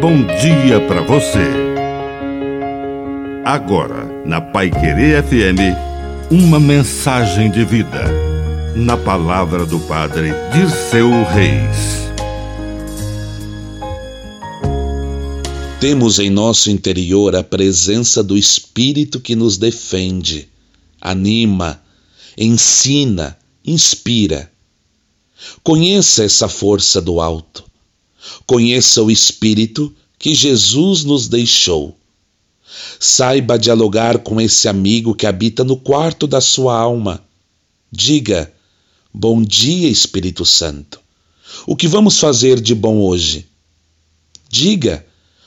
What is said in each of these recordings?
bom dia para você. Agora, na Pai Querer FM, uma mensagem de vida. Na palavra do Padre Dirceu Reis. Temos em nosso interior a presença do Espírito que nos defende, anima, ensina, inspira. Conheça essa força do alto. Conheça o Espírito que Jesus nos deixou. Saiba dialogar com esse amigo que habita no quarto da sua alma. Diga: Bom dia, Espírito Santo. O que vamos fazer de bom hoje? Diga: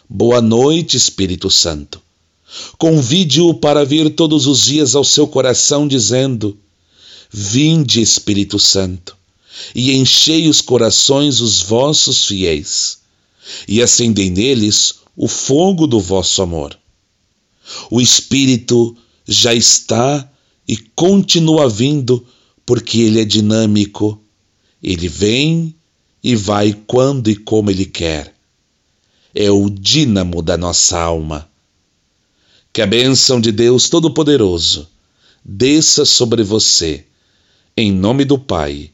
Boa noite, Espírito Santo. Convide-o para vir todos os dias ao seu coração, dizendo: Vinde, Espírito Santo e enchei os corações os vossos fiéis, e acendei neles o fogo do vosso amor. O Espírito já está e continua vindo, porque ele é dinâmico. Ele vem e vai quando e como ele quer. É o dínamo da nossa alma. Que a bênção de Deus Todo-Poderoso desça sobre você, em nome do Pai